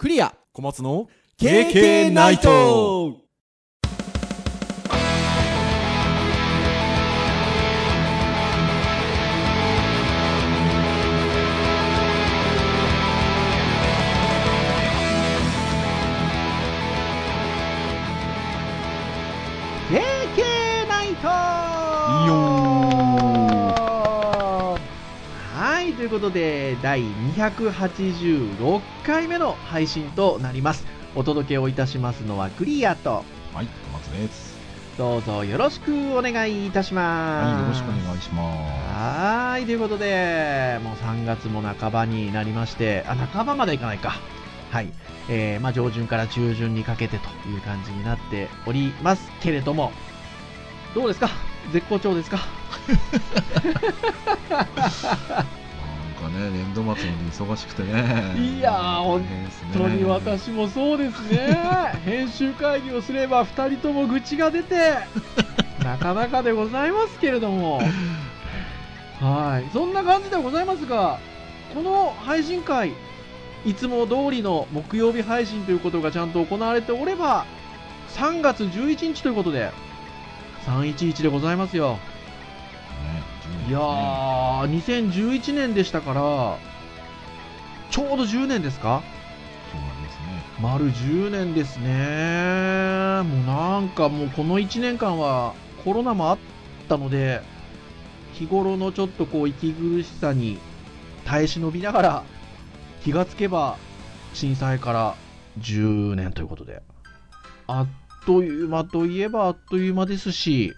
クリア。小松の KK ナイトい、ということで、第286回目の配信となります。お届けをいたしますのはクリアと、はい小松ですどうぞよろしくお願いいたします。はいよろしくお願いしまはーい、ということで、もう3月も半ばになりまして、あ、半ばまでいかないか。はい。えー、まあ上旬から中旬にかけてという感じになっておりますけれども、どうですか？絶好調ですか？かね年度末ので忙しくてねいやー本当に私もそうですね。編集会議をすれば2人とも愚痴が出て、なかなかでございますけれども、はい。そんな感じでございますが、この配信会、いつも通りの木曜日配信ということがちゃんと行われておれば、3月11日ということで、311でございますよ。ねいやー、2011年でしたから、ちょうど10年ですか？そうなんですね。丸10年ですね。もうなんかもうこの1年間はコロナもあったので、日頃のちょっとこう息苦しさに耐え忍びながら、気がつけば震災から10年ということで、あっという間といえばあっという間ですし、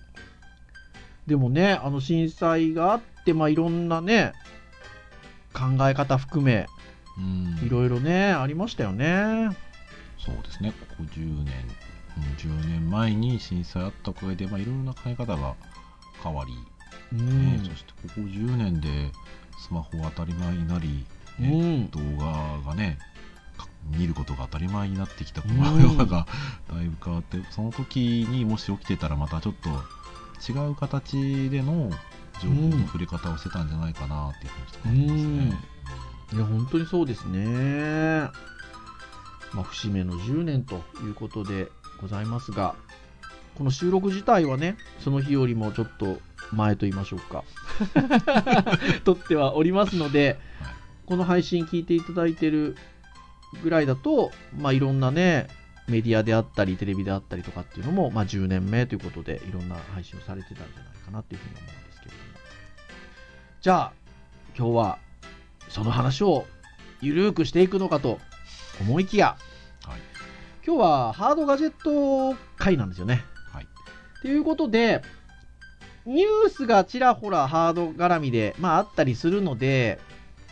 でもね、あの震災があって、まあいろんなね、考え方含め、うん。いろいろね、ありましたよね。そうですね。ここ10年、うん、10年前に震災あったおかげで、まあ、いろいろな考え方が変わり、うねんそしてここ10年でスマホが当たり前になり、うねん、動画がねか見ることが当たり前になってきたこうん。の世の中がだいぶ変わって、その時にもし起きてたらまたちょっと違う形での情報の触れ方をしてたんじゃないかなっていうふうに感じますね。いや、本当にそうですね。まあ、節目の10年ということでございますが、この収録自体はね、その日よりもちょっと前と言いましょうか。撮ってはおりますので、はいこの配信聞いていただいてるぐらいだと、まあ、いろんなね、メディアであったり、テレビであったりとかっていうのも、まあ、10年目ということで、いろんな配信をされてたんじゃないかなっていうふうに思うんですけれども。じゃあ、今日は、その話をゆるーくしていくのかと思いきや、はい今日はハードガジェット会なんですよね。はいということで、ニュースがちらほらハード絡みで、まあ、あったりするので、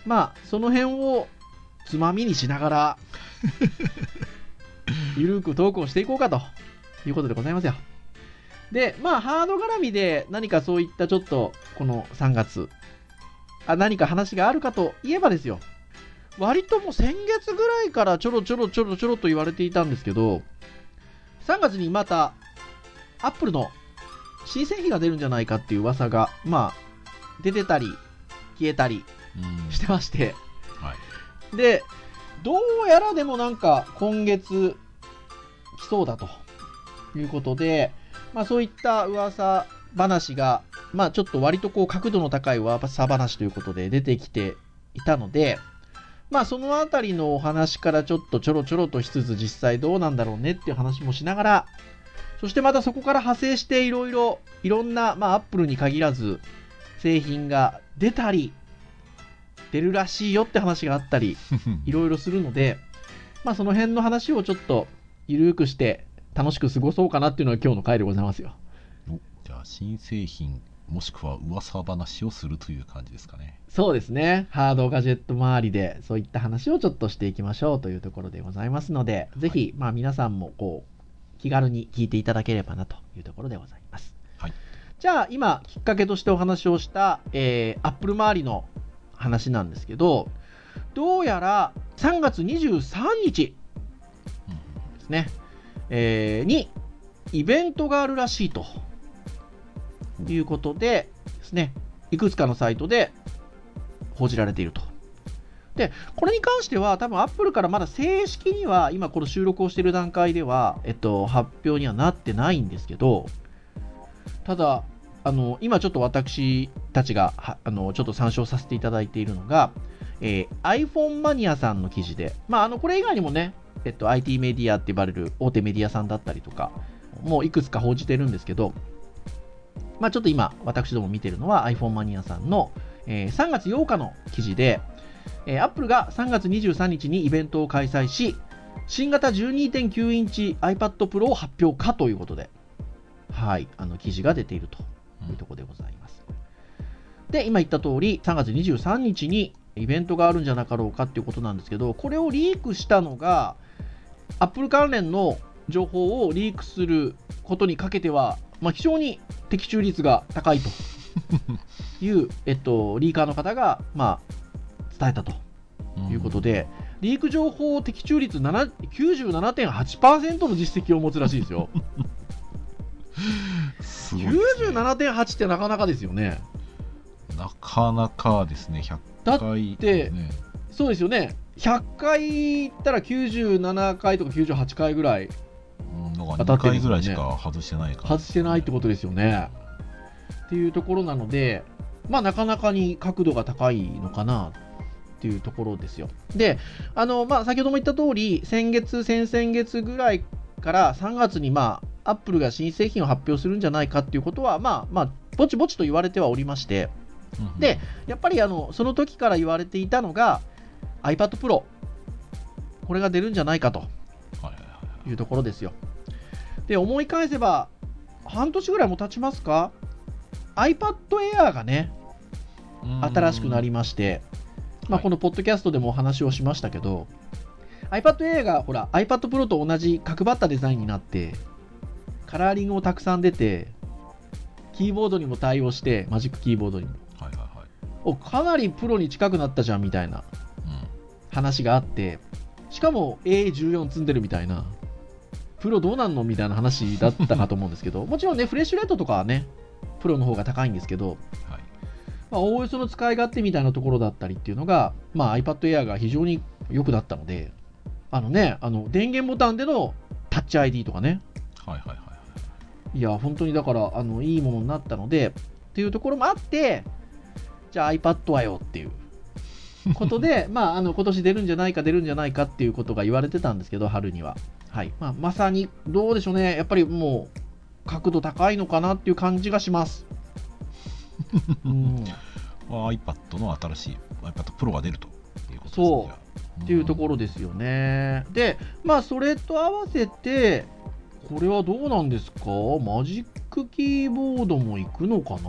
まあ、その辺をつまみにしながら、ゆるーくトークをしていこうかということでございますよ。で、まあ、ハード絡みで何かそういったちょっと、この3月、あ何か話があるかといえばですよ。割ともう先月ぐらいからちょろちょろちょろちょろと言われていたんですけど、3月にまた、アップルの新製品が出るんじゃないかっていう噂が、まあ、出てたり、消えたりうんしてまして、はいで、どうやらでもなんか今月来そうだということで、まあそういった噂話が、まあちょっと割とこう角度の高い噂話ということで出てきていたので、まあそのあたりのお話からちょっとちょろちょろとしつつ実際どうなんだろうねっていう話もしながら、そしてまたそこから派生していろいろ、いろんな、まあアップルに限らず製品が出たり、出るらしいよって話があったり、いろいろするので、まあその辺の話をちょっとゆるーくして楽しく過ごそうかなっていうのが今日の回でございますよ。おじゃあ新製品もしくは噂話をするという感じですかね。そうですね。ハードガジェット周りでそういった話をちょっとしていきましょうというところでございますので、ぜひ、まあ皆さんもこう、気軽に聞いていただければなというところでございます。はい。じゃあ今、きっかけとしてお話をした、えー、アップル周りの話なんですけど、どうやら3月23日うんですね、えーにイベントがあるらしいと。いうことでですね、いくつかのサイトで報じられていると。で、これに関しては、多分アップルからまだ正式には、今この収録をしている段階では、えっと、発表にはなってないんですけど、ただ、あの、今ちょっと私たちが、あの、ちょっと参照させていただいているのが、えー iPhone マニアさんの記事で、まあ、あの、これ以外にもね、えっと、IT メディアって呼ばれる大手メディアさんだったりとか、もういくつか報じてるんですけど、まあ、ちょっと今、私ども見てるのは iPhone マニアさんの、えー3月8日の記事で、えー、Apple が3月23日にイベントを開催し、新型12.9インチ iPad Pro を発表かということで、はい、あの記事が出ているというところでございます。で、今言った通り、3月23日にイベントがあるんじゃなかろうかっていうことなんですけど、これをリークしたのが、Apple 関連の情報をリークすることにかけては、まあ、非常に的中率が高いと いう、えっと、リーカーの方が、まあ、伝えたということで、リーク情報的中率7 97.8%の実績を持つらしいですよ。すね97.8ってなかなかですよね。なかなかですね、100だ回、ってね、そうですよね。100回いったら97回とか98回ぐらい2当たってるね回ぐらいしか外してないから、外してないってことですよね。っていうところなので、まあ、なかなかに角度が高いのかなっていうところですよ。で、あのまあ、先ほども言った通り、先月、先々月ぐらいから3月に、まあ、アップルが新製品を発表するんじゃないかっていうことは、まあ、まあ、ぼちぼちと言われてはおりまして、で、やっぱりあのその時から言われていたのが iPad Pro これが出るんじゃないかと。はいはいはいい。うところですよ。で思い返せば半年ぐらいも経ちますか？iPad Air がねうん。新しくなりまして、まあ、はい。このポッドキャストでもお話をしましたけど、iPad Air がほら iPad Pro と同じ角張ったデザインになってカラーリングもたくさん出てキーボードにも対応してマジックキーボードにもはいはいはいおかなりプロに近くなったじゃんみたいなうん話があってしかも A14 積んでるみたいなプロどうなんのみたいな話だったかと思うんですけど もちろんねフレッシュレートとかはねプロの方が高いんですけど、はい。まあ、おおよその使い勝手みたいなところだったりっていうのが、まあ、iPad Air が非常に良くなったのであのねあの電源ボタンでのタッチ ID とかね。はいはいはいはい。いや本当にだからあのいいものになったのでっていうところもあってじゃあ iPad はよっていう ことでまああの今年出るんじゃないか出るんじゃないかっていうことが言われてたんですけど春には、はい。まあ、まさにどうでしょうね。やっぱりもう角度高いのかなっていう感じがします。うん。まあ iPad の新しい iPad Pro が出るということですねそう。っていうところですよね。で、まあ、それと合わせて、これはどうなんですか？マジックキーボードも行くのかな？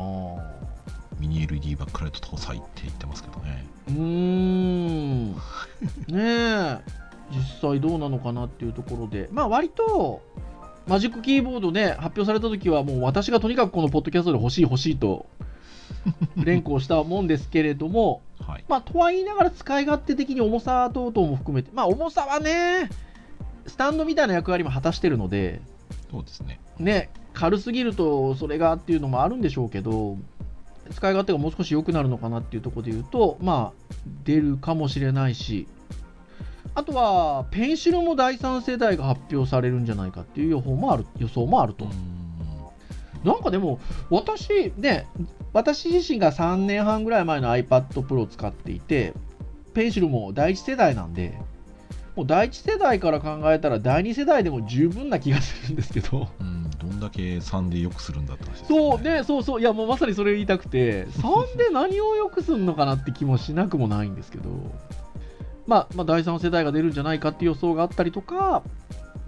ミニ LED バックライト搭載って言ってますけどねうーん。ねえ。実際どうなのかなっていうところで、まあ、割と、マジックキーボードね、発表された時は、もう私がとにかくこのポッドキャストで欲しい欲しいと、連呼したもんですけれども、はいまあ、とは言いながら使い勝手的に重さ等々も含めて、まあ、重さはね、スタンドみたいな役割も果たしてるので、そうですねね、軽すぎるとそれがっていうのもあるんでしょうけど、使い勝手がもう少し良くなるのかなっていうところで言うと、まあ、出るかもしれないし、あとは、ペンシルも第3世代が発表されるんじゃないかっていう予報もある予想もあると。なんかでも、私、ね、私自身が3年半ぐらい前の iPad Pro を使っていて、ペンシルも第1世代なんで、もう第1世代から考えたら第2世代でも十分な気がするんですけど、うんだけ3でよくするんだって話ですよそうね、そうそう、いやもうまさにそれを言いたくて、3で何を良くするのかなって気もしなくもないんですけど、まあ、まあ、第3世代が出るんじゃないかっていう予想があったりとか、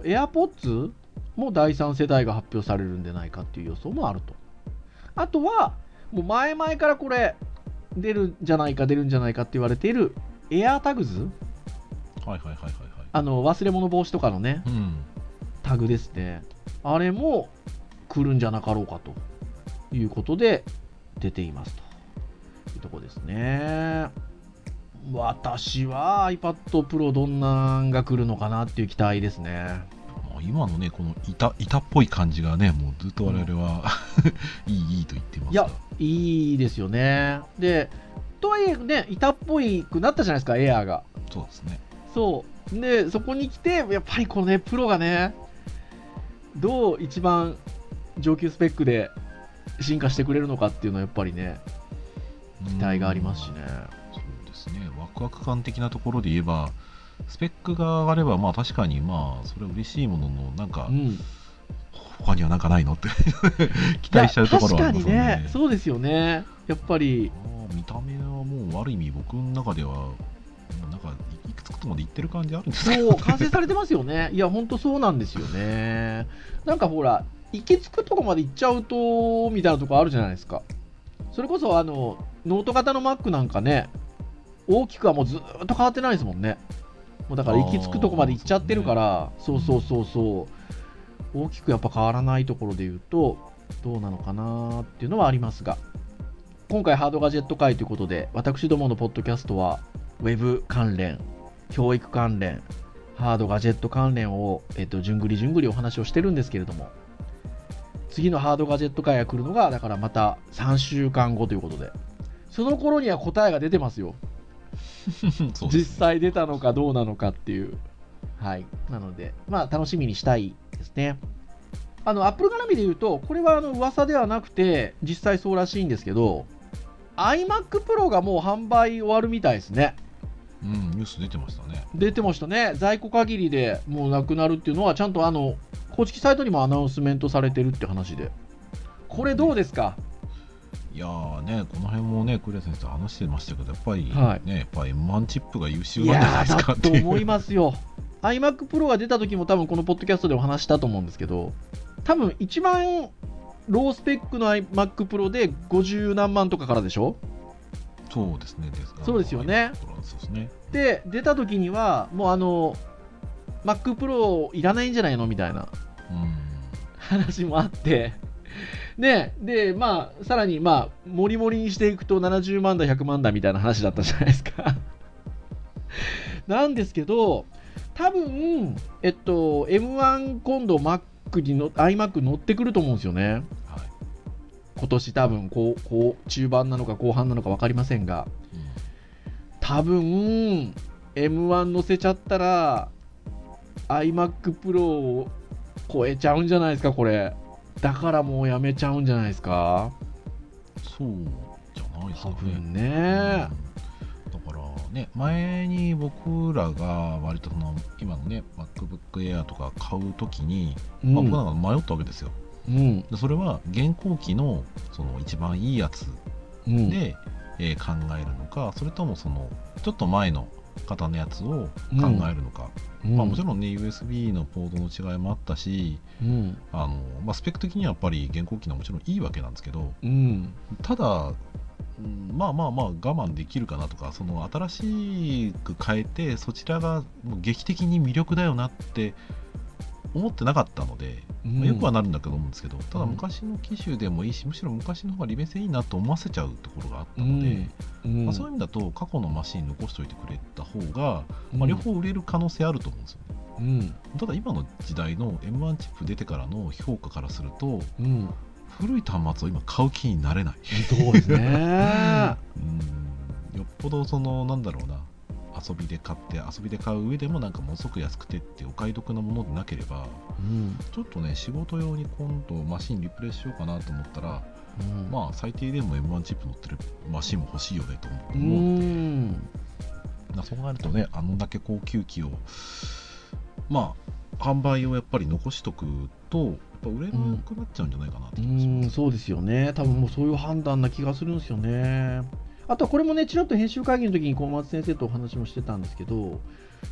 AirPods も第3世代が発表されるんじゃないかっていう予想もあると。あとは、もう前々からこれ、出るんじゃないか、出るんじゃないかって言われている AirTags、はいはいはいはいはい。あの忘れ物防止とかのね、うんタグですね。あれも来るんじゃなかろうかということで出ていますというところですね。私は iPad Pro どんなんが来るのかなっていう期待ですね。まあ今のねこの板板っぽい感じがねもうずっと我々は、いいいいと言ってますがいや、いいですよね。で、とはいえね、板っぽいくなったじゃないですか、エアーが。そうですね。そう。で、そこに来て、やっぱりこのね、プロがね、どう一番上級スペックで進化してくれるのかっていうのはやっぱりね、期待がありますしね。そうですね。ワクワク感的なところで言えば、スペックが上がれば、まあ確かに、まあ、それは嬉しいものの、なんかう、ん。他にはなんかないのって 期待しちゃうところはありますね。確かにね、そうですよね。やっぱり、見た目はもう、ある意味、僕の中では、なんかい、いくつくとまでいってる感じあるんですけど、そう、完成されてますよね。いや、ほんとそうなんですよね。なんかほら、行き着くとこまで行っちゃうと、みたいなとこあるじゃないですか。それこそ、あの、ノート型の Mac なんかね、大きくはもうずーっと変わってないですもんね。もうだから行き着くとこまで行っちゃってるから、そうそうそうそう、大きくやっぱ変わらないところで言うと、どうなのかなっていうのはありますが、今回ハードガジェット回ということで、私どものポッドキャストは、ウェブ関連、教育関連、ハードガジェット関連を、えっと、じゅんぐりじゅんぐりお話をしてるんですけれども、次のハードガジェット会が来るのが、だからまた3週間後ということで、その頃には答えが出てますよ。す実際出たのかどうなのかっていう。はい。なので、まあ、楽しみにしたいですね。あの、アップル絡みで言うと、これはあの噂ではなくて、実際そうらしいんですけど、iMac Pro がもう販売終わるみたいですね。うん、ニュース出てましたね。出てましたね。在庫限りでもうなくなるっていうのは、ちゃんとあの、公式サイトにもアナウンスメントされてるって話で。これどうですか？いやーね、この辺もね、クレア先生話してましたけど、やっぱりね、はいやっぱり M1 チップが優秀いなんじゃないですかと思いますよ。iMac Pro が出た時も多分このポッドキャストでお話したと思うんですけど、多分一番ロースペックの iMac Pro で50何万とかからでしょ？そうですね。そうですよね。ですね。で、出た時には、もうあの、Mac Pro いらないんじゃないのみたいなうん。話もあって、ね、で、まあ、さらに、まあ、もりもりにしていくと70万だ、100万だみたいな話だったじゃないですか。なんですけど、多分、えっと、M1 今度 Mac にの iMac 乗ってくると思うんですよね。はい。今年多分こう、こう、中盤なのか後半なのか分かりませんが、うん多分、M1 乗せちゃったら、iMac Pro を超えちゃうんじゃないですか、これ。だからもうやめちゃうんじゃないですか。そうじゃないですかね。多分うんね。だからね、前に僕らが割とその今のね、MacBook Air とか買うときに、うんまあ、僕なんか迷ったわけですよ。うん。でそれは現行機のその一番いいやつうん。で、えー考えるのか、それともそのちょっと前の型のやつを考えるのか、うんまあ、もちろんね USB のポートの違いもあったしうん。あの、まあ、スペック的にはやっぱり現行機のはもちろんいいわけなんですけどうん。ただ、うんまあまあまあ我慢できるかなとかその新しく変えてそちらが劇的に魅力だよなって思ってなかったので、まあよくはなるんだけど思うんですけどただうん昔の機種でもいいしむしろ昔の方が利便性いいなと思わせちゃうところがあったので、うんまあ、そういう意味だと過去のマシン残しておいてくれた方が、まあ、両方売れる可能性あると思うんですよね。うん。ただ今の時代の M1 チップ出てからの評価からするとうん。古い端末を今買う気になれない。そうですね。うんよっぽどそのなんだろうな遊びで買って遊びで買う上でもなんかものすごく安くてってお買い得なものでなければうん。ちょっとね仕事用に今度マシンリプレイしようかなと思ったらうんまあ最低でも M1 チップ乗ってるマシンも欲しいよねとう思う、ん。なそう考えるとねあのだけ高級機をまあ販売をやっぱり残しとくとやっぱ売れなくなっちゃうんじゃないかなってう気がしますん、そうですよね。多分もうそういう判断な気がするんですよね。あとはこれもね、ちらっと編集会議の時に小松先生とお話もしてたんですけど、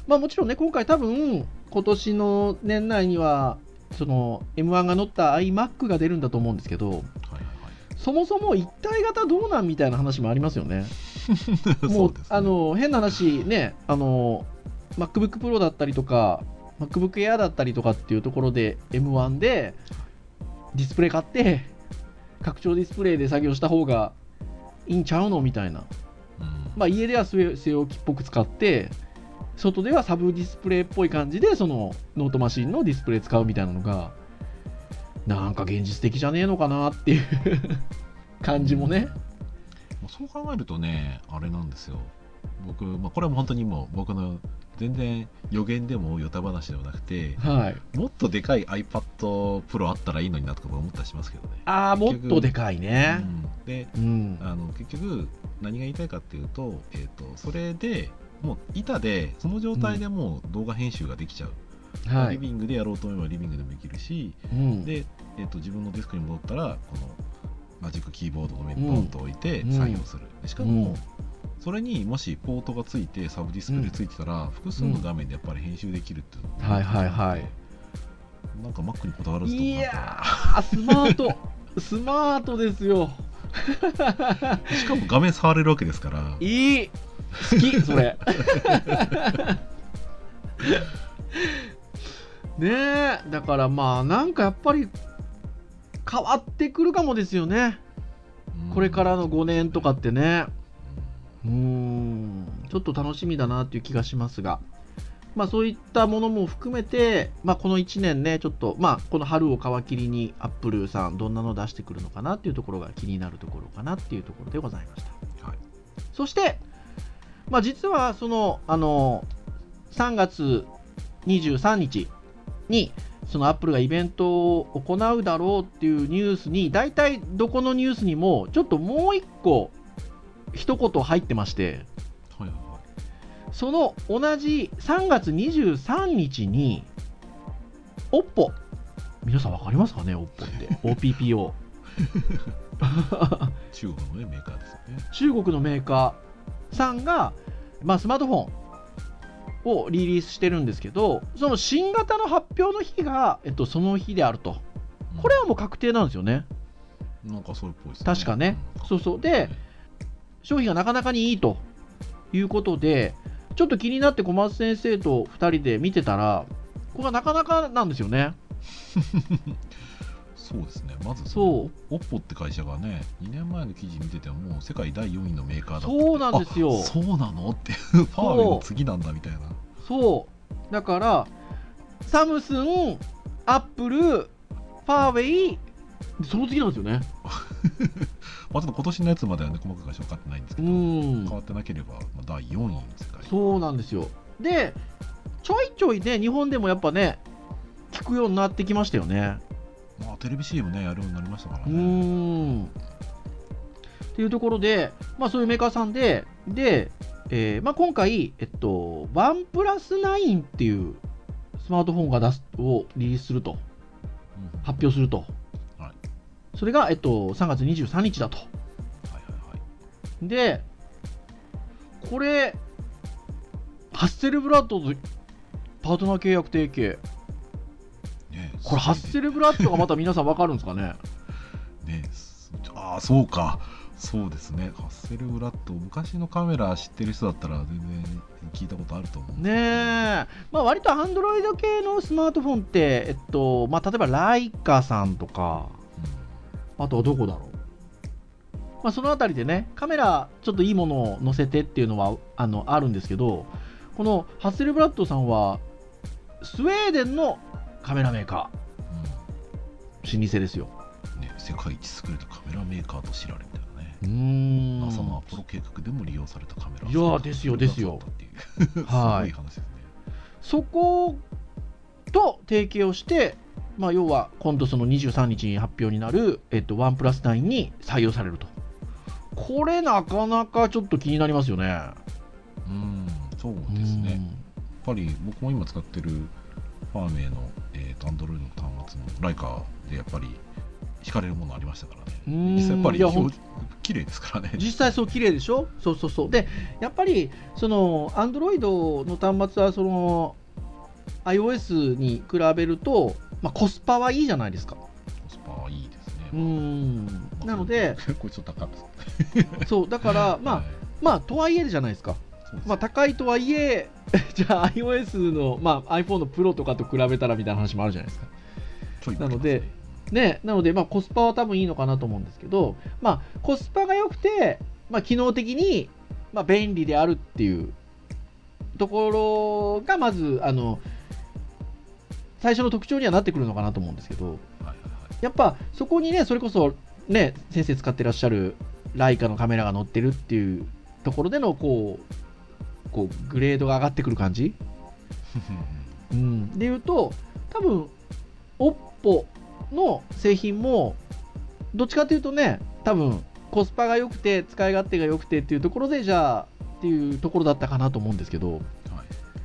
まあもちろんね、今回多分、今年の年内には、その M1 が乗った iMac が出るんだと思うんですけど、はいはいそもそも一体型どうなんみたいな話もありますよね。は いもそううねあの変な話ね、あの MacBook Pro だったりとか、MacBook Air だったりとかっていうところで M1 でディスプレイ買って、拡張ディスプレイで作業した方がいいんちゃうのみたいな。うんまあ、家では据え置きっぽく使って、外ではサブディスプレイっぽい感じで、そのノートマシンのディスプレイ使うみたいなのが、なんか現実的じゃねえのかなっていう 感じもね。そう考えるとねあれなんですよ僕、まあ、これは本当にもう僕の全然予言でもヨタ話ではなくてはい。もっとでかい iPad Pro あったらいいのになとか思ったりしますけどね、ああ、もっとでかいね。うんでうん。あの結局何が言いたいかっていうと,、えー、とそれでもう板でその状態でもう動画編集ができちゃう、はい。リビングでやろうと思えばリビングでもできるしうん。で、えー、と自分のデスクに戻ったらこのマジックキーボードの上にポンと置いてうん作業する、でしかも、うんそれにもしポートがついてサブディスクでついてたら、複数の画面でやっぱり編集できるっていうのがはいはいはいなんか Mac にこだわらずともいやー、スマート。スマートですよ。しかも画面触れるわけですからいい。好き、それ。ねえ、だからまあ、なんかやっぱり変わってくるかもですよね。これからの5年とかってね。うーん、ちょっと楽しみだなっていう気がしますが。まあそういったものも含めて、まあこの1年ね、ちょっと、まあこの春を皮切りにアップルさんどんなの出してくるのかなっていうところが気になるところかなっていうところでございました。はいそして、まあ実はその、あの、3月23日に、そのアップルがイベントを行うだろうっていうニュースに、大体どこのニュースにも、ちょっともう一個、一言入ってまして、その同じ3月23日に、OPPO、皆さん分かりますかね、OPPO って。OPPO。中国の、ね、メーカーですよね中国のメーカーさんが、まあ、スマートフォンをリリースしてるんですけど、その新型の発表の日が、えっと、その日であると。これはもう確定なんですよね。うんなんかそれっぽいですね確かねそうそうで商品がなかなかにいいということで、ちょっと気になって小松先生と2人で見てたら、ここがなかなかなんですよね。そうですねまずそう、オッポって会社がね2年前の記事見ててももう世界第4位のメーカーだったそうなんですよあそうなのっていうファーウェイの次なんだみたいなそう。だから、サムスン、アップル、ファーウェイ、その次なんですよね。まあ、ちょっと今年のやつまではね細かく分かってないんですけど、うん変わってなければ、まあ、第4位そうなんですよ。で、ちょいちょいね、日本でもやっぱね、聞くようになってきましたよね。まあ、テレビ CM ねやるようになりましたからうね、ーん。っていうところで、まあそういうメーカーさんで、で、えーまあ、今回、えっと、ワンプラス9っていうスマートフォンが出すをリリースすると、うん発表すると。はいそれが、えっと、3月23日だと。はいはいはい。で、これ、ハッセルブラッドとパートナー契約提携。ねこれ、ハッセルブラッドがまた皆さん分かるんですかね？ねすああそうか。そうですね。ハッセルブラッド昔のカメラ知ってる人だったら全然聞いたことあると思うねえ、まあ、割とアンドロイド系のスマートフォンって、えっとまあ、例えばライカさんとか、あとはどこだろう、まあ、そのあたりでね、カメラ、ちょっといいものを載せてっていうのはあのあるんですけど、このハッセルブラッドさんは、スウェーデンのカメラメーカー、老舗ですよ。うん。ね、世界一優れたカメラメーカーと知られみたいなね。うーん。NASA のアポロ計画でも利用されたカメラ。いやーですよですよ。すごいはい話ですね。そこと提携をして、まあ、要は今度その23日に発表になる、えっと、ワンプラス9に採用されると。これなかなかちょっと気になりますよね。うんそうですねやっぱり僕も今使ってるファーウェイの、えー、と Android の端末のライカでやっぱり惹かれるものありましたからねうん。実際やっぱり綺麗ですからね実際そう綺麗でしょ？そうそうそう。で、やっぱりその Android の端末はその iOS に比べると、まあ、コスパはいいじゃないですか。コスパはいいですねうーん。なので、これちょっと高かったです そう、だから、まあ、はいまあ、とはいえじゃないですか。まあ、高いとはいえ、じゃあ iOS の、まあ、iPhone のプロとかと比べたらみたいな話もあるじゃないですか。ちょいなのでね、なので、まあ、コスパは多分いいのかなと思うんですけど、まあ、コスパが良くて、まあ、機能的に、まあ、便利であるっていうところが、まず、あの、最初の特徴にはなってくるのかなと思うんですけど、はいはいはい。やっぱそこにね、それこそ、ね、先生使ってらっしゃるライカのカメラが載ってるっていうところでのこうこうグレードが上がってくる感じ、うん、でいうと多分 OPPO の製品もどっちかというとね多分コスパが良くて使い勝手が良くてっていうところでじゃあっていうところだったかなと思うんですけどはい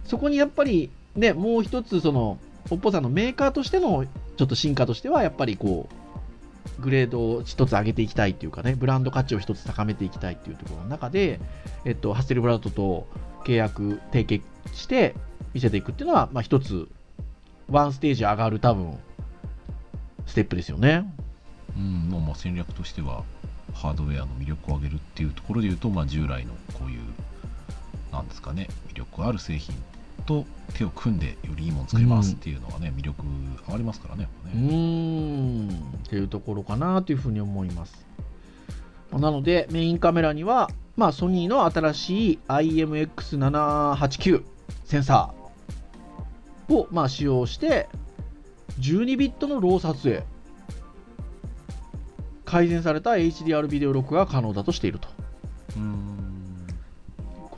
そこにやっぱりねもう一つその OPPO さんのメーカーとしてのちょっと進化としてはやっぱりこうグレードを一つ上げていきたいっていうかねブランド価値を一つ高めていきたいっていうところの中で、えっと、ハッセルブラッドと契約提携して見せていくっていうのは、まあ、一つワンステージ上がる多分ステップですよね。うんまあ、まあ戦略としてはハードウェアの魅力を上げるっていうところでいうと、まあ、従来のこういうなんですかね魅力ある製品と手を組んでよりいいもの作りますっていうのがね、魅力上がりますからねね。ーん。っていうところかなというふうに思います。なのでメインカメラには、まあ、ソニーの新しい IMX789 センサーを、まあ、使用して12ビットのロー撮影改善された HDR ビデオ録画が可能だとしていると。うーん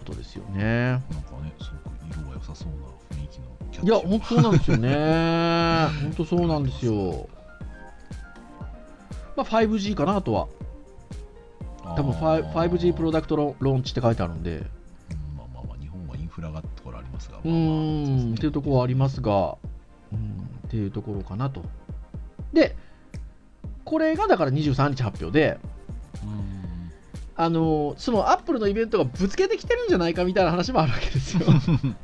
ことですよね。なんかねすごく色が良さそうな雰囲気のキャッチいや、本当そうなんですよね。本当そうなんですよ。まあ、5G かなあとは。多分 5- 5G プロダクトロローンチって書いてあるんで、うんまあまあまあ日本はインフラがってところありますがうまあまあそうん、ねっていうところはありますが、うん、っていうところかなと。で、これがだから23日発表で、うんあのそのアップルのイベントがぶつけてきてるんじゃないかみたいな話もあるわけですよ。うん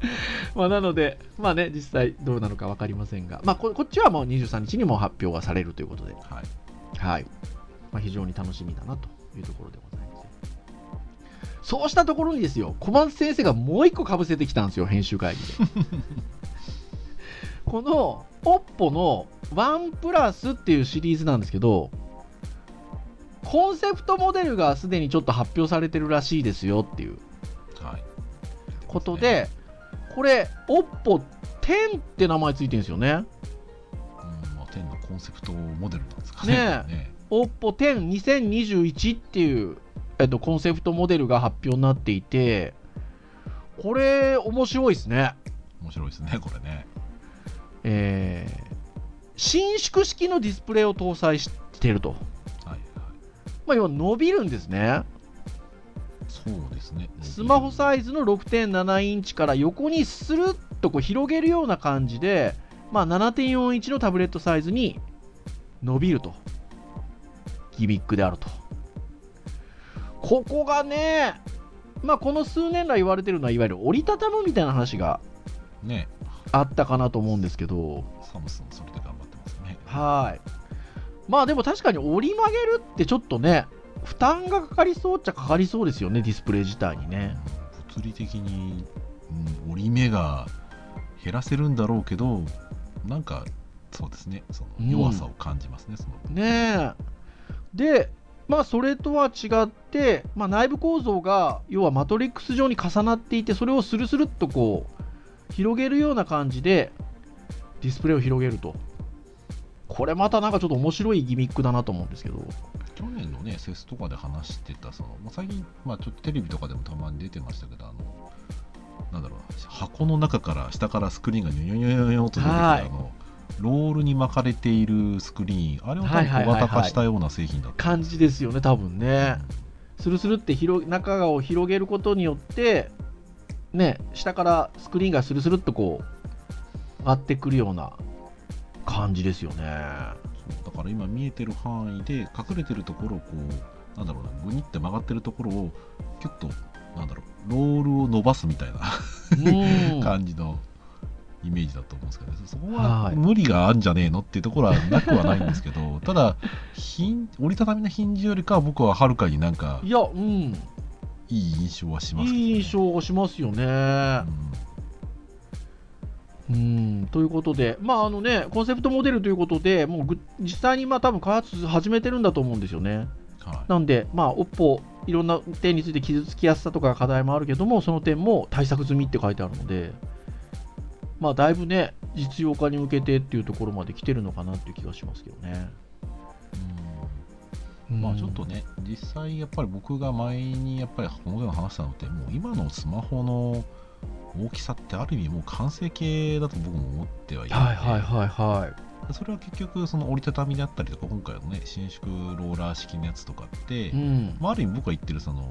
まあなので、まあね、実際どうなのか分かりませんが、まあここっちはもう23日にも発表がされるということで、はいはい。まあ、非常に楽しみだなというところでございます。そうしたところにですよ、小松先生がもう一個かぶせてきたんですよ、編集会議で。この OPPO の ONE っていうシリーズなんですけど、コンセプトモデルがすでにちょっと発表されてるらしいですよっていうはいことで、これ、OPPO 10って名前ついてるんですよね。うんまあ、10のコンセプトモデルなんですかね。ねえ OPPO 102021っていう、えっと、コンセプトモデルが発表になっていて、これ、面白いですね。面白いですね、これね。えー、伸縮式のディスプレイを搭載していると。まあ、要は伸びるんですね。そうですね。スマホサイズの6.7インチから横にスルッとこう広げるような感じで、まあ、7.4インチのタブレットサイズに伸びると。ギミックであると。ここがね、まあ、この数年来言われてるのは、いわゆる折りたたむみたいな話がね、あったかなと思うんですけど、サムスンそれで頑張ってますね。はい。まあでも確かに折り曲げるってちょっとね、負担がかかりそうっちゃかかりそうですよね、ディスプレイ自体にね。物理的に、うん、折り目が減らせるんだろうけど、なんか、そうですね、その弱さを感じますね、そのねえ。で、まあそれとは違って、まあ、内部構造が要はマトリックス状に重なっていて、それをスルスルっとこう広げるような感じでディスプレイを広げると。これまたなんかちょっと面白いギミックだなと思うんですけど。去年のね、セスとかで話してた、そのまあ、最近、まあ、ちょっとテレビとかでもたまに出てましたけど、あのなんだろうな、箱の中から下からスクリーンがニョニョニョニョと出てくる、はい。あのロールに巻かれているスクリーン、あれを多分小型化したような製品だった。感じですよね、多分ね。スルスルって広中側を広げることによって、ね、下からスクリーンがスルスルっとこう、上がってくるような感じですよね。そうだから今見えてる範囲で隠れてるところをこうなんだろうなグニって曲がってるところをキュッとなんだろうロールを伸ばすみたいなうん。感じのイメージだと思うんですけど、そこははい。無理があるんじゃねえのっていうところはなくはないんですけど ただ折りたたみのヒンジよりかは僕ははるかになんかいや、うん、いい印象はしますね、いい印象がしますよね。うん、ということで、まああのね、コンセプトモデルということで、もうぐ実際にまあ多分開発始めてるんだと思うんですよね。うんはいなんで、まあ、OPPO、いろんな点について傷つきやすさとか課題もあるけども、その点も対策済みって書いてあるので、まあ、だいぶね、実用化に向けてっていうところまで来てるのかなっていう気がしますけどね。まあちょっとね、実際やっぱり僕が前にやっぱりこのような話したのって、もう今のスマホの大きさってある意味もう完成形だと僕も思ってはいるので、はいはいはいはい。それは結局その折りたたみだったりとか今回のね伸縮ローラー式のやつとかって、うん。まあ、ある意味僕が言ってるその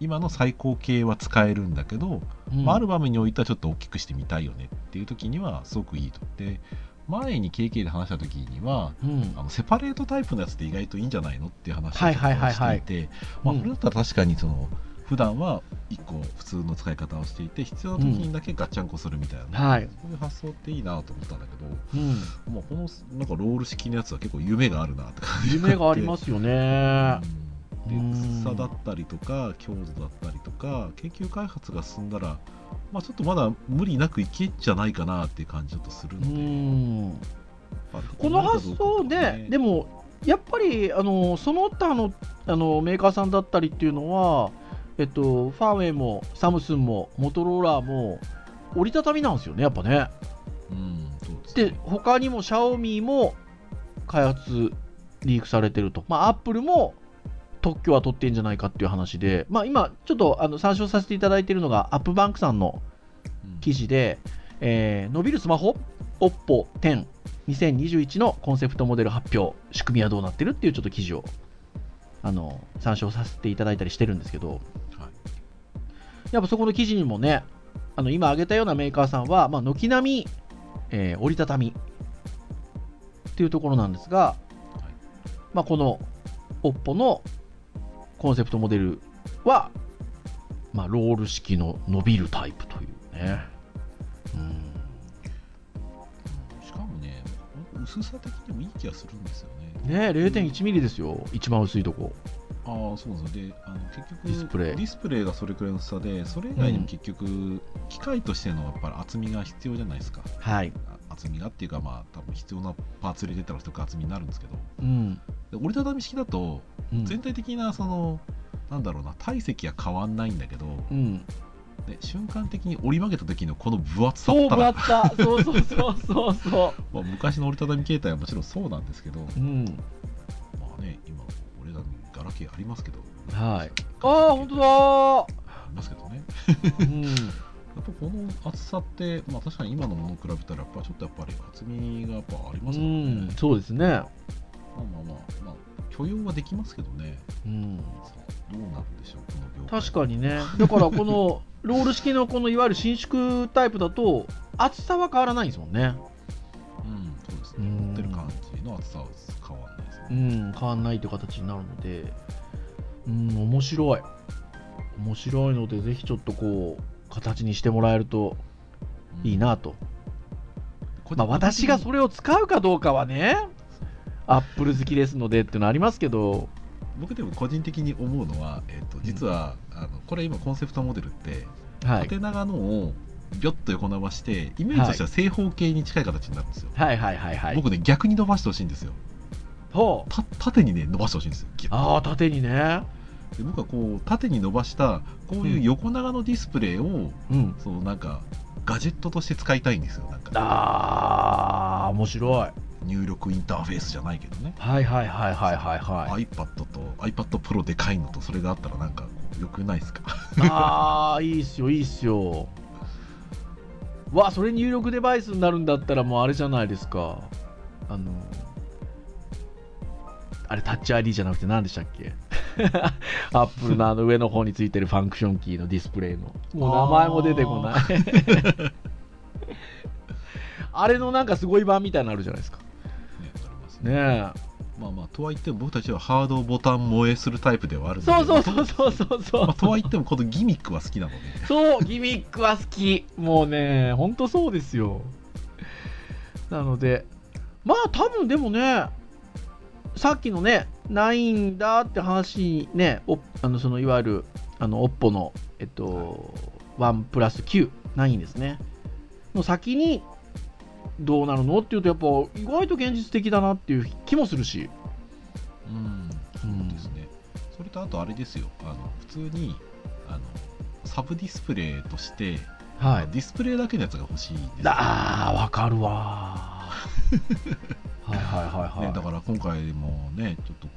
今の最高形は使えるんだけど、うんまあ、ある場面においてはちょっと大きくしてみたいよねっていう時にはすごくいいと。で前に KK で話した時にはうんあのセパレートタイプのやつって意外といいんじゃないのっていう話をはいはいはいはいしていて、まあ、うんこれだったら確かにその普段は1個普通の使い方をしていて必要な時にだけガッチャンコするみたいな、はい。そういう発想っていいなと思ったんだけど、うん。もうこのなんかロール式のやつは結構夢があるなって感じ夢がありますよね。でうん薄さだったりとか強度だったりとか研究開発が進んだら、まあ、ちょっとまだ無理なくいけんじゃないかなっていう感じちょっとするうので、ん。この発想で、でもも、やっぱり、あの、その他の、あの、メーカーさんだったりっていうのは、えっと、ファーウェイも、サムスンも、モトローラーも、折りたたみなんですよね、やっぱね。うんで他にも、シャオミも、開発、リークされてると。まあ、アップルも、特許は取ってんじゃないかっていう話で、まあ、今、ちょっとあの参照させていただいているのが、アップバンクさんのうん記事で、えー伸びるスマホ OPPO 10 2021のコンセプトモデル発表仕組みはどうなってるっていうちょっと記事をあの参照させていただいたりしてるんですけどはいやっぱそこの記事にもねあの今挙げたようなメーカーさんは、まあ、軒並み、えー折りたたみっていうところなんですが、まあ、この OPPO のコンセプトモデルは、まあ、ロール式の伸びるタイプというね。うんしかもね薄さ的にもいい気がするんですよねね0.1ミリですよ、一番薄いとこ。ああそうなんですよであの結局ディスプレイディスプレイがそれくらいの薄さでそれ以外にも結局、機械としてのやっぱり厚みが必要じゃないですかはい。あ厚みがっていうかまあ多分必要なパーツ入れてたら一つ厚みになるんですけどうん。で折りたたみ式だとうん全体的なその、なんだろうな体積は変わんないんだけど、うん、で瞬間的に折り曲げた時のこの分厚さそう、ったら分厚さ。そうそうそうそうそ まあ、昔の折りたたみ携帯はもちろんそうなんですけど、う。うん。まありますけどはい。ああ、本当だありますけどねうん。やっぱこの厚さって、まあ、確かに今のものに比べたらやっぱちょっとやっぱり厚みがやっぱありますうからね、ん、そうですね。まあまあまあまあ許容はできますけどねうん。どうなるんでしょうこの業界確かにね。だから、この、ロール式のこのいわゆる伸縮タイプだと、厚さは変わらないんですもんね。うんそうですねうん持ってる感じの厚さはうね、ん、変わんないという形になるので、うん、面白い。面白いので、ぜひちょっとこう、形にしてもらえるとうんいいなと。これまあ、私がそれを使うかどうかはね、アップル好きですのでっていうのはありますけど、僕でも個人的に思うのは、えっと実は、あのこれ今コンセプトモデルってはい。縦長のをビョッと横伸ばしてイメージとしては正方形に近い形になるんですよ、はいはいはいはい。僕ね逆に伸ばしてほしいんですよほう。た縦にね伸ばしてほしいんですよギュッああ、縦にね。で僕はこう縦に伸ばしたこういう横長のディスプレイを、うん。そうなんかガジェットとして使いたいんですよなんかああ、面白い。入力インターフェースじゃないけどね、はいはいはいはいはいはい。iPad と iPad Pro でかいのとそれがあったらなんかこうよくないですか？ああ、いいっすよ、いいっすよ。わ、それ入力デバイスになるんだったらもうあれじゃないですか。あの、あれタッチ ID じゃなくて何でしたっけ？アップルのあの上の方についてるファンクションキーのディスプレイの。もう名前も出てこない。あれのなんかすごい版みたいなのあるじゃないですか。ねありますねねえ。まあまあとはいっても僕たちはハードボタン萌えするタイプではあるそうそうそうそうそうそう。まあ、とはいってもこのギミックは好きなのでそう、ギミックは好き。もうね、ほんとそうですよ。なので、まあ多分でもね、さっきのね、ないんだって話ね、おあのそのいわゆるあの OPPO の、えっと、1プラス9、9ですね。の先に、どうなるのっていうと、やっぱ意外と現実的だなっていう気もするし。うんそうですね、それとあとあれですよあの普通にあのサブディスプレイとして、はい。ディスプレイだけのやつが欲しいんですよあー、わかるわ はいはいはいはい。ね、だから今回もねちょっとこ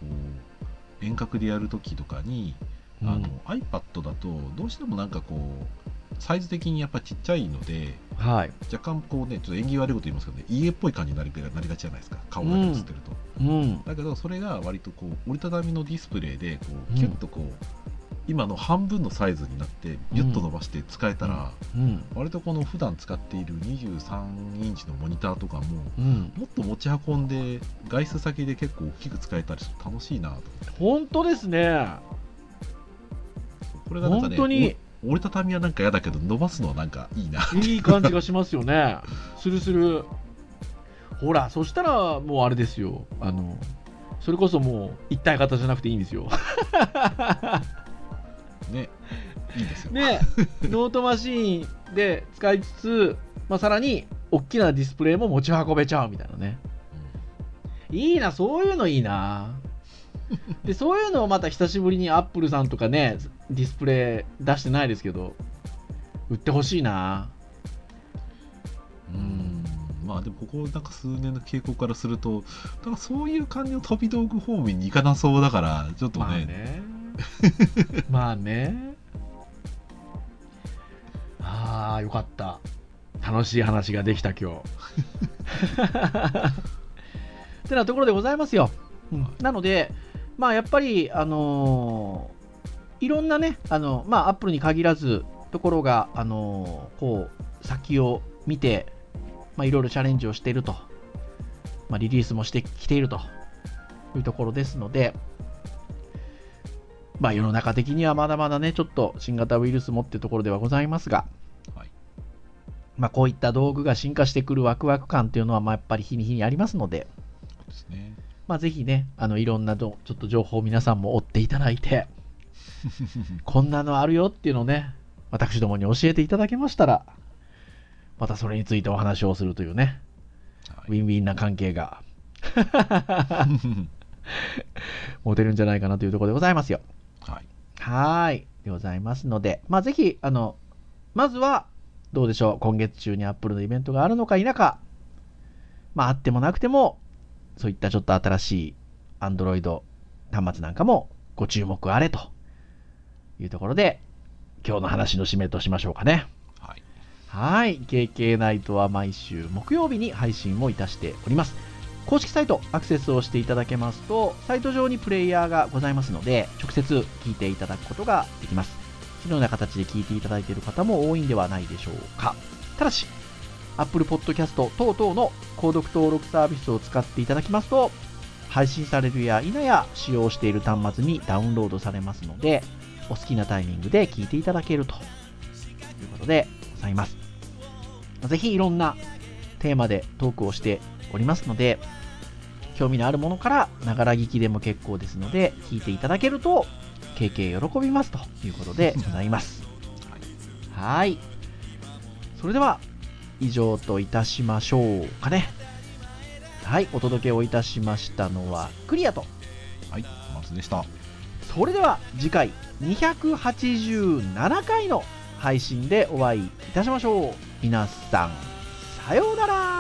う遠隔でやるときとかに、うんあの iPad だとどうしてもなんかこうサイズ的にやっぱちっちゃいのではい。若干こうねちょっと縁起悪いこと言いますけどね家っぽい感じになりなりがちじゃないですか顔だけ映ってると、うん。だけどそれが割とこう折りたたみのディスプレイでこうんうキュッとこう、今の半分のサイズになってギュッと伸ばして使えたら、うん。割とこの普段使っている23インチのモニターとかもうん。もっと持ち運んで外出先で結構大きく使えたりして楽しいなと本当ですね。これがなんかね本当にお折りたたみはなんか嫌だけど伸ばすのはなんかいいないい感じがしますよね。するする。ほら、そしたらもうあれですよ。あの、それこそもう一体型じゃなくていいんですよ。ねいいですよね、ノートマシーンで使いつつ、まあ、さらに大きなディスプレイも持ち運べちゃうみたいなね。いいな、そういうのいいな。で、そういうのをまた久しぶりにアップルさんとかね、ディスプレイ出してないですけど、売ってほしいな。うんうんまあでもここなんか数年の傾向からするとなんかそういう感じの飛び道具方面に行かなそうだからちょっとね,、まあね。まあね。ああ、よかった。楽しい話ができた今日。ってなところでございますよ。うんなので、まあやっぱり、あのーいろんなね、あの、まあアップルに限らず、ところが、あのーこう、先を見て、まあいろいろチャレンジをしていると。まあリリースもしてきているというところですので、まあ世の中的にはまだまだね、ちょっと新型ウイルスもってところではございますが、はい。まあこういった道具が進化してくるワクワク感っていうのは、まあやっぱり日に日にありますので、ですね。まあぜひね、あのいろんなどちょっと情報を皆さんも追っていただいて、こんなのあるよっていうのをね、私どもに教えていただけましたら、またそれについてお話をするというね、ウはい。ィンウィンな関係が 持てるんじゃないかなというところでございますよ。はい。でございますので、まあ、ぜひ、あの、まずは、どうでしょう、今月中にアップルのイベントがあるのか否か、まあ、あってもなくても、そういったちょっと新しい Android 端末なんかもご注目あれというところで、今日の話の締めとしましょうかね。はいはい。KK ナイトは毎週木曜日に配信をいたしております。公式サイトアクセスをしていただけますと、サイト上にプレイヤーがございますので、直接聞いていただくことができます。このような形で聞いていただいている方も多いんではないでしょうか。ただし、Apple Podcast 等々の購読登録サービスを使っていただきますと、配信されるや否や使用している端末にダウンロードされますので、お好きなタイミングで聞いていただけるということでございます。ぜひいろんなテーマでトークをしておりますので、興味のあるものから、ながら聞きでも結構ですので、聞いていただけると、経験喜びますということでございます。はい。それでは、以上といたしましょうかね。はい、お届けをいたしましたのは、クリアと。はい松でしたそれでは、次回、287回の配信でお会いいたしましょう。皆さん、さようなら